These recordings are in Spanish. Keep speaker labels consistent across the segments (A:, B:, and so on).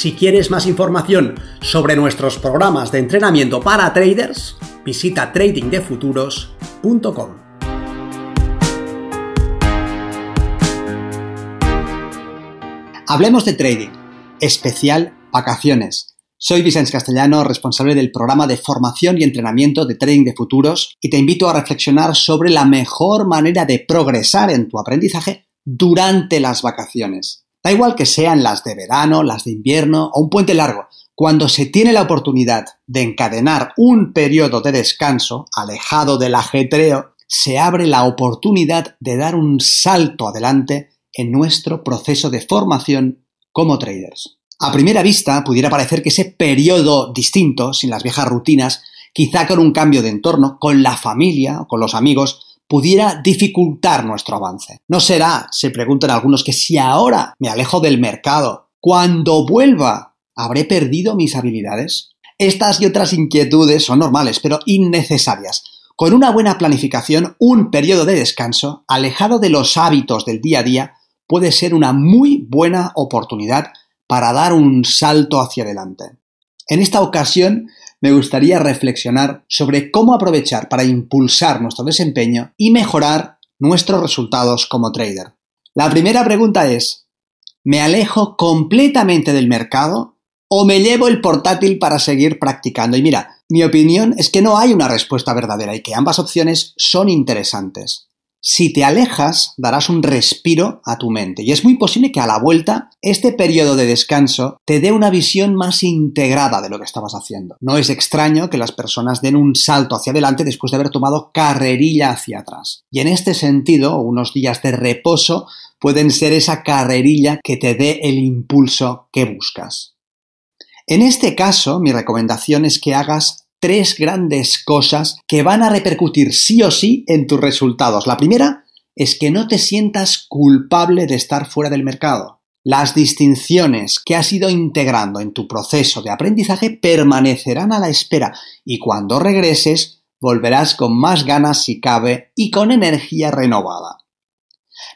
A: Si quieres más información sobre nuestros programas de entrenamiento para traders, visita tradingdefuturos.com. Hablemos de trading, especial vacaciones. Soy Vicente Castellano, responsable del programa de formación y entrenamiento de trading de futuros, y te invito a reflexionar sobre la mejor manera de progresar en tu aprendizaje durante las vacaciones. Da igual que sean las de verano, las de invierno o un puente largo. Cuando se tiene la oportunidad de encadenar un periodo de descanso alejado del ajetreo, se abre la oportunidad de dar un salto adelante en nuestro proceso de formación como traders. A primera vista pudiera parecer que ese periodo distinto, sin las viejas rutinas, quizá con un cambio de entorno, con la familia o con los amigos, pudiera dificultar nuestro avance. ¿No será, se preguntan algunos, que si ahora me alejo del mercado, cuando vuelva, habré perdido mis habilidades? Estas y otras inquietudes son normales, pero innecesarias. Con una buena planificación, un periodo de descanso, alejado de los hábitos del día a día, puede ser una muy buena oportunidad para dar un salto hacia adelante. En esta ocasión me gustaría reflexionar sobre cómo aprovechar para impulsar nuestro desempeño y mejorar nuestros resultados como trader. La primera pregunta es, ¿me alejo completamente del mercado o me llevo el portátil para seguir practicando? Y mira, mi opinión es que no hay una respuesta verdadera y que ambas opciones son interesantes. Si te alejas, darás un respiro a tu mente y es muy posible que a la vuelta este periodo de descanso te dé una visión más integrada de lo que estabas haciendo. No es extraño que las personas den un salto hacia adelante después de haber tomado carrerilla hacia atrás. Y en este sentido, unos días de reposo pueden ser esa carrerilla que te dé el impulso que buscas. En este caso, mi recomendación es que hagas tres grandes cosas que van a repercutir sí o sí en tus resultados. La primera es que no te sientas culpable de estar fuera del mercado. Las distinciones que has ido integrando en tu proceso de aprendizaje permanecerán a la espera y cuando regreses volverás con más ganas si cabe y con energía renovada.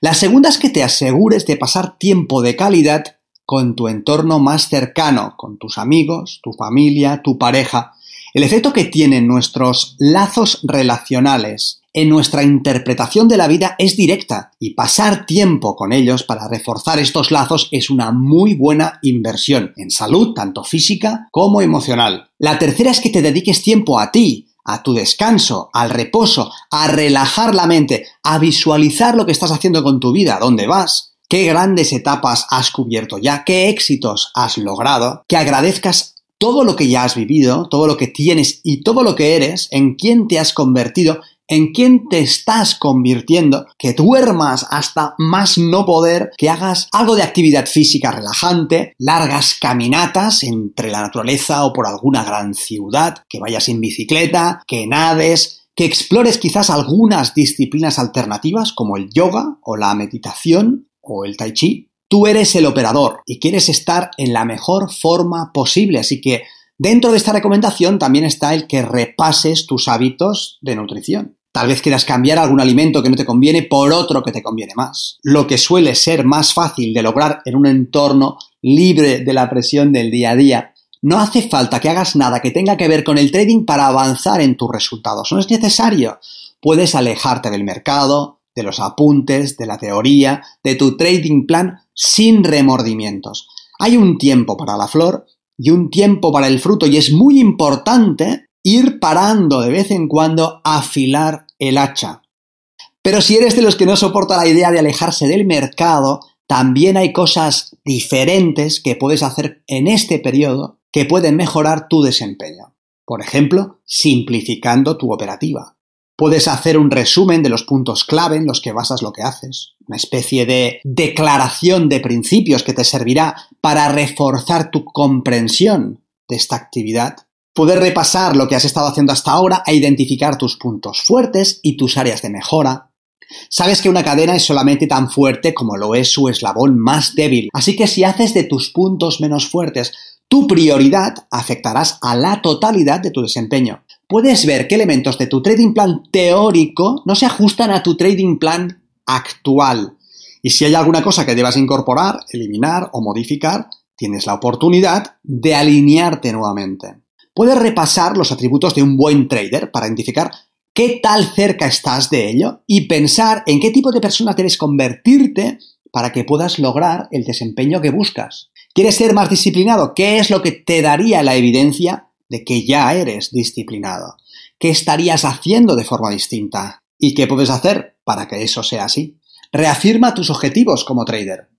A: La segunda es que te asegures de pasar tiempo de calidad con tu entorno más cercano, con tus amigos, tu familia, tu pareja, el efecto que tienen nuestros lazos relacionales en nuestra interpretación de la vida es directa y pasar tiempo con ellos para reforzar estos lazos es una muy buena inversión en salud, tanto física como emocional. La tercera es que te dediques tiempo a ti, a tu descanso, al reposo, a relajar la mente, a visualizar lo que estás haciendo con tu vida, dónde vas, qué grandes etapas has cubierto ya, qué éxitos has logrado, que agradezcas todo lo que ya has vivido, todo lo que tienes y todo lo que eres, en quién te has convertido, en quién te estás convirtiendo, que duermas hasta más no poder, que hagas algo de actividad física relajante, largas caminatas entre la naturaleza o por alguna gran ciudad, que vayas en bicicleta, que nades, que explores quizás algunas disciplinas alternativas como el yoga o la meditación o el tai chi, Tú eres el operador y quieres estar en la mejor forma posible, así que dentro de esta recomendación también está el que repases tus hábitos de nutrición. Tal vez quieras cambiar algún alimento que no te conviene por otro que te conviene más. Lo que suele ser más fácil de lograr en un entorno libre de la presión del día a día. No hace falta que hagas nada que tenga que ver con el trading para avanzar en tus resultados. No es necesario. Puedes alejarte del mercado, de los apuntes, de la teoría, de tu trading plan sin remordimientos. Hay un tiempo para la flor y un tiempo para el fruto y es muy importante ir parando de vez en cuando a afilar el hacha. Pero si eres de los que no soporta la idea de alejarse del mercado, también hay cosas diferentes que puedes hacer en este periodo que pueden mejorar tu desempeño. Por ejemplo, simplificando tu operativa. Puedes hacer un resumen de los puntos clave en los que basas lo que haces, una especie de declaración de principios que te servirá para reforzar tu comprensión de esta actividad. Puedes repasar lo que has estado haciendo hasta ahora e identificar tus puntos fuertes y tus áreas de mejora. Sabes que una cadena es solamente tan fuerte como lo es su eslabón más débil, así que si haces de tus puntos menos fuertes tu prioridad, afectarás a la totalidad de tu desempeño. Puedes ver qué elementos de tu trading plan teórico no se ajustan a tu trading plan actual. Y si hay alguna cosa que debas incorporar, eliminar o modificar, tienes la oportunidad de alinearte nuevamente. Puedes repasar los atributos de un buen trader para identificar qué tal cerca estás de ello y pensar en qué tipo de persona debes convertirte para que puedas lograr el desempeño que buscas. ¿Quieres ser más disciplinado? ¿Qué es lo que te daría la evidencia de que ya eres disciplinado? ¿Qué estarías haciendo de forma distinta? ¿Y qué puedes hacer para que eso sea así? Reafirma tus objetivos como trader.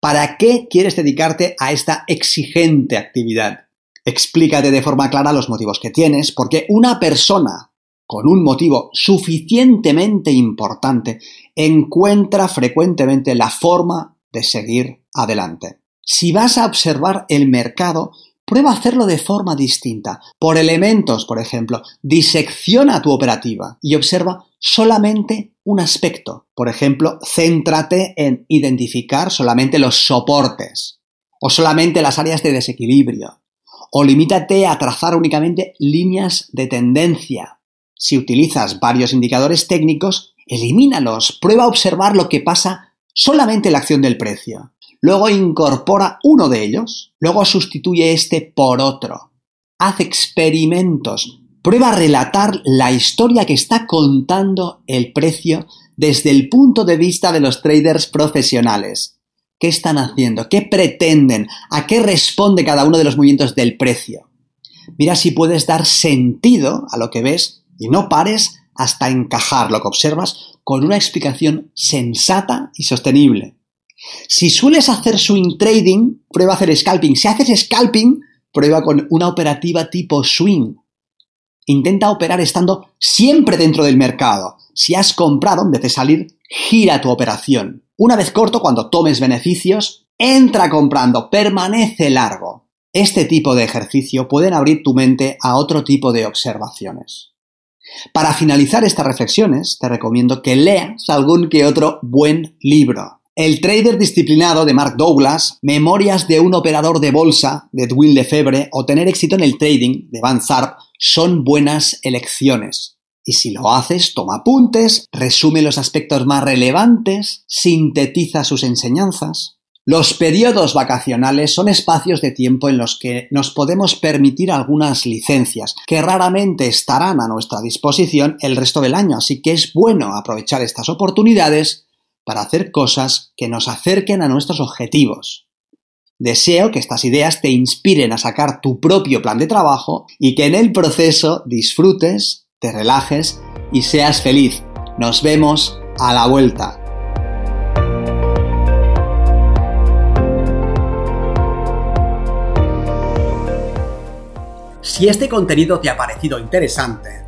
A: ¿Para qué quieres dedicarte a esta exigente actividad? Explícate de forma clara los motivos que tienes, porque una persona con un motivo suficientemente importante, encuentra frecuentemente la forma de seguir adelante. Si vas a observar el mercado, prueba a hacerlo de forma distinta. Por elementos, por ejemplo, disecciona tu operativa y observa solamente un aspecto. Por ejemplo, céntrate en identificar solamente los soportes o solamente las áreas de desequilibrio. O limítate a trazar únicamente líneas de tendencia si utilizas varios indicadores técnicos, elimínalos, prueba a observar lo que pasa solamente en la acción del precio. Luego incorpora uno de ellos, luego sustituye este por otro. Haz experimentos, prueba a relatar la historia que está contando el precio desde el punto de vista de los traders profesionales. ¿Qué están haciendo? ¿Qué pretenden? ¿A qué responde cada uno de los movimientos del precio? Mira si puedes dar sentido a lo que ves y no pares hasta encajar lo que observas con una explicación sensata y sostenible. Si sueles hacer swing trading, prueba a hacer scalping. Si haces scalping, prueba con una operativa tipo swing. Intenta operar estando siempre dentro del mercado. Si has comprado, en vez de salir, gira tu operación. Una vez corto, cuando tomes beneficios, entra comprando, permanece largo. Este tipo de ejercicio pueden abrir tu mente a otro tipo de observaciones. Para finalizar estas reflexiones, te recomiendo que leas algún que otro buen libro. El trader disciplinado de Mark Douglas, Memorias de un operador de bolsa de Edwin Lefebvre o Tener éxito en el trading de Van Zarp son buenas elecciones. Y si lo haces, toma apuntes, resume los aspectos más relevantes, sintetiza sus enseñanzas, los periodos vacacionales son espacios de tiempo en los que nos podemos permitir algunas licencias, que raramente estarán a nuestra disposición el resto del año, así que es bueno aprovechar estas oportunidades para hacer cosas que nos acerquen a nuestros objetivos. Deseo que estas ideas te inspiren a sacar tu propio plan de trabajo y que en el proceso disfrutes, te relajes y seas feliz. Nos vemos a la vuelta. Si este contenido te ha parecido interesante,